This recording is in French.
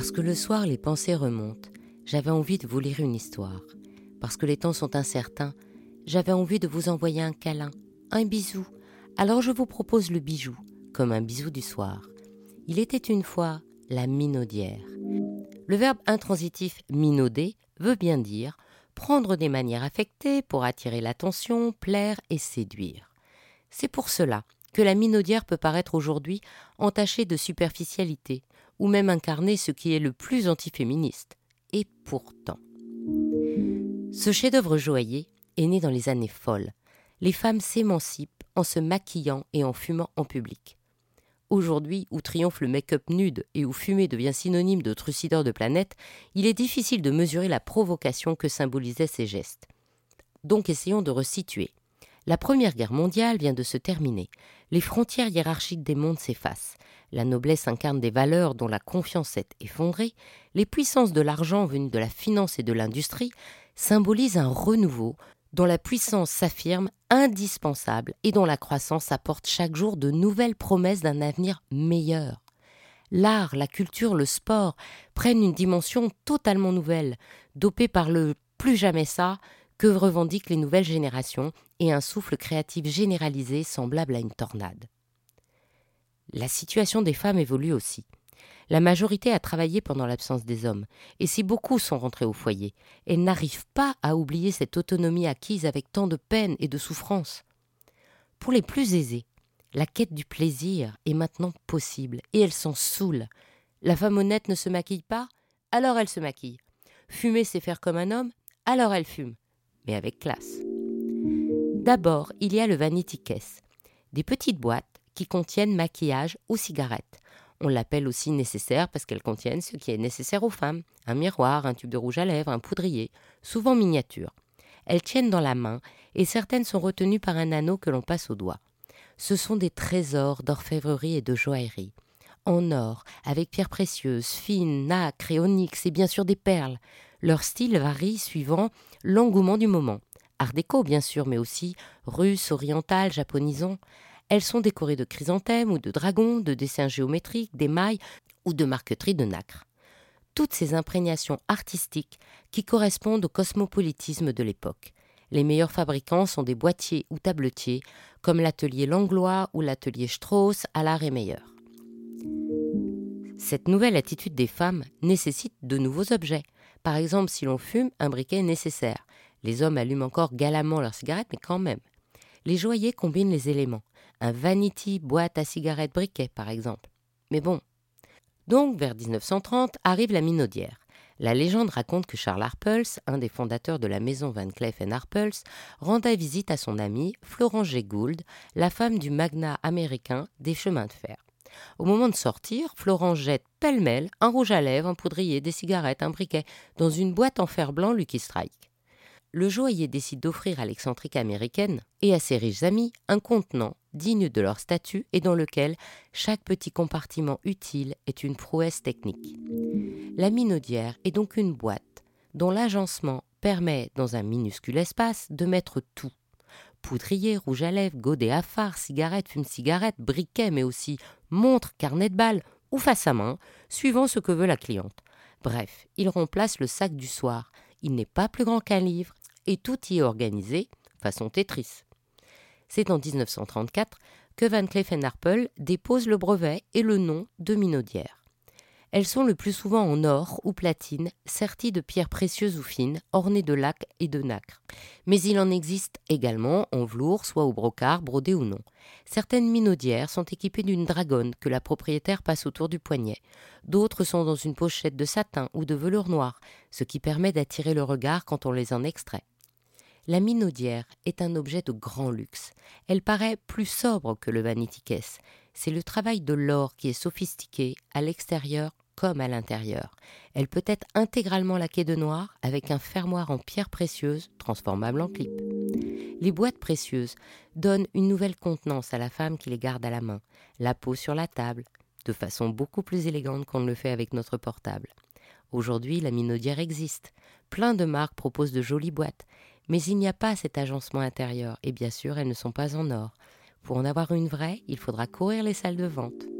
Parce que le soir les pensées remontent, j'avais envie de vous lire une histoire. Parce que les temps sont incertains, j'avais envie de vous envoyer un câlin, un bisou. Alors je vous propose le bijou, comme un bisou du soir. Il était une fois la minaudière. Le verbe intransitif minauder veut bien dire prendre des manières affectées pour attirer l'attention, plaire et séduire. C'est pour cela que la minaudière peut paraître aujourd'hui entachée de superficialité, ou même incarner ce qui est le plus antiféministe. Et pourtant. Ce chef-d'œuvre joaillier est né dans les années folles. Les femmes s'émancipent en se maquillant et en fumant en public. Aujourd'hui, où triomphe le make-up nude et où fumer devient synonyme de trucideur de planète, il est difficile de mesurer la provocation que symbolisaient ces gestes. Donc essayons de resituer. La Première Guerre mondiale vient de se terminer. Les frontières hiérarchiques des mondes s'effacent. La noblesse incarne des valeurs dont la confiance est effondrée. Les puissances de l'argent venues de la finance et de l'industrie symbolisent un renouveau dont la puissance s'affirme indispensable et dont la croissance apporte chaque jour de nouvelles promesses d'un avenir meilleur. L'art, la culture, le sport prennent une dimension totalement nouvelle, dopée par le plus jamais ça, que revendiquent les nouvelles générations et un souffle créatif généralisé semblable à une tornade. La situation des femmes évolue aussi. La majorité a travaillé pendant l'absence des hommes, et si beaucoup sont rentrés au foyer, elles n'arrivent pas à oublier cette autonomie acquise avec tant de peine et de souffrance. Pour les plus aisés, la quête du plaisir est maintenant possible, et elles s'en saoulent. La femme honnête ne se maquille pas, alors elle se maquille. Fumer, c'est faire comme un homme, alors elle fume mais avec classe. D'abord, il y a le vanity case, des petites boîtes qui contiennent maquillage ou cigarettes. On l'appelle aussi nécessaire parce qu'elles contiennent ce qui est nécessaire aux femmes un miroir, un tube de rouge à lèvres, un poudrier, souvent miniature. Elles tiennent dans la main et certaines sont retenues par un anneau que l'on passe au doigt. Ce sont des trésors d'orfèvrerie et de joaillerie. En or, avec pierres précieuses, fines, nacre et onyx et bien sûr des perles. Leur style varie suivant l'engouement du moment. Art déco, bien sûr, mais aussi russe, oriental, japonisant. Elles sont décorées de chrysanthèmes ou de dragons, de dessins géométriques, d'émail ou de marqueterie de nacre. Toutes ces imprégnations artistiques qui correspondent au cosmopolitisme de l'époque. Les meilleurs fabricants sont des boîtiers ou tabletiers, comme l'atelier Langlois ou l'atelier Strauss à l'art et meilleur. Cette nouvelle attitude des femmes nécessite de nouveaux objets, par exemple, si l'on fume, un briquet est nécessaire. Les hommes allument encore galamment leurs cigarettes, mais quand même. Les joailliers combinent les éléments. Un vanity boîte à cigarettes briquet, par exemple. Mais bon. Donc, vers 1930, arrive la minaudière. La légende raconte que Charles Harpels, un des fondateurs de la maison Van Cleef Arpels, rendait visite à son amie Florence G. Gould, la femme du magnat américain des chemins de fer. Au moment de sortir, Florence jette pêle-mêle un rouge à lèvres, un poudrier, des cigarettes, un briquet dans une boîte en fer blanc Lucky Strike. Le joaillier décide d'offrir à l'excentrique américaine et à ses riches amis un contenant digne de leur statut et dans lequel chaque petit compartiment utile est une prouesse technique. La minaudière est donc une boîte dont l'agencement permet, dans un minuscule espace, de mettre tout poudrier, rouge à lèvres, godet à phare, cigarette, fume-cigarette, briquet, mais aussi montre, carnet de balles ou face à main, suivant ce que veut la cliente. Bref, il remplace le sac du soir. Il n'est pas plus grand qu'un livre et tout y est organisé façon Tetris. C'est en 1934 que Van Cleef Arpels dépose le brevet et le nom de Minaudière. Elles sont le plus souvent en or ou platine, serties de pierres précieuses ou fines, ornées de lacs et de nacre. Mais il en existe également en velours, soit au brocart, brodé ou non. Certaines minaudières sont équipées d'une dragonne que la propriétaire passe autour du poignet. D'autres sont dans une pochette de satin ou de velours noir, ce qui permet d'attirer le regard quand on les en extrait. La minaudière est un objet de grand luxe. Elle paraît plus sobre que le vanity case. C'est le travail de l'or qui est sophistiqué à l'extérieur comme à l'intérieur. Elle peut être intégralement laquée de noir avec un fermoir en pierre précieuse transformable en clip. Les boîtes précieuses donnent une nouvelle contenance à la femme qui les garde à la main, la peau sur la table, de façon beaucoup plus élégante qu'on ne le fait avec notre portable. Aujourd'hui, la minaudière existe. Plein de marques proposent de jolies boîtes, mais il n'y a pas cet agencement intérieur, et bien sûr, elles ne sont pas en or. Pour en avoir une vraie, il faudra courir les salles de vente.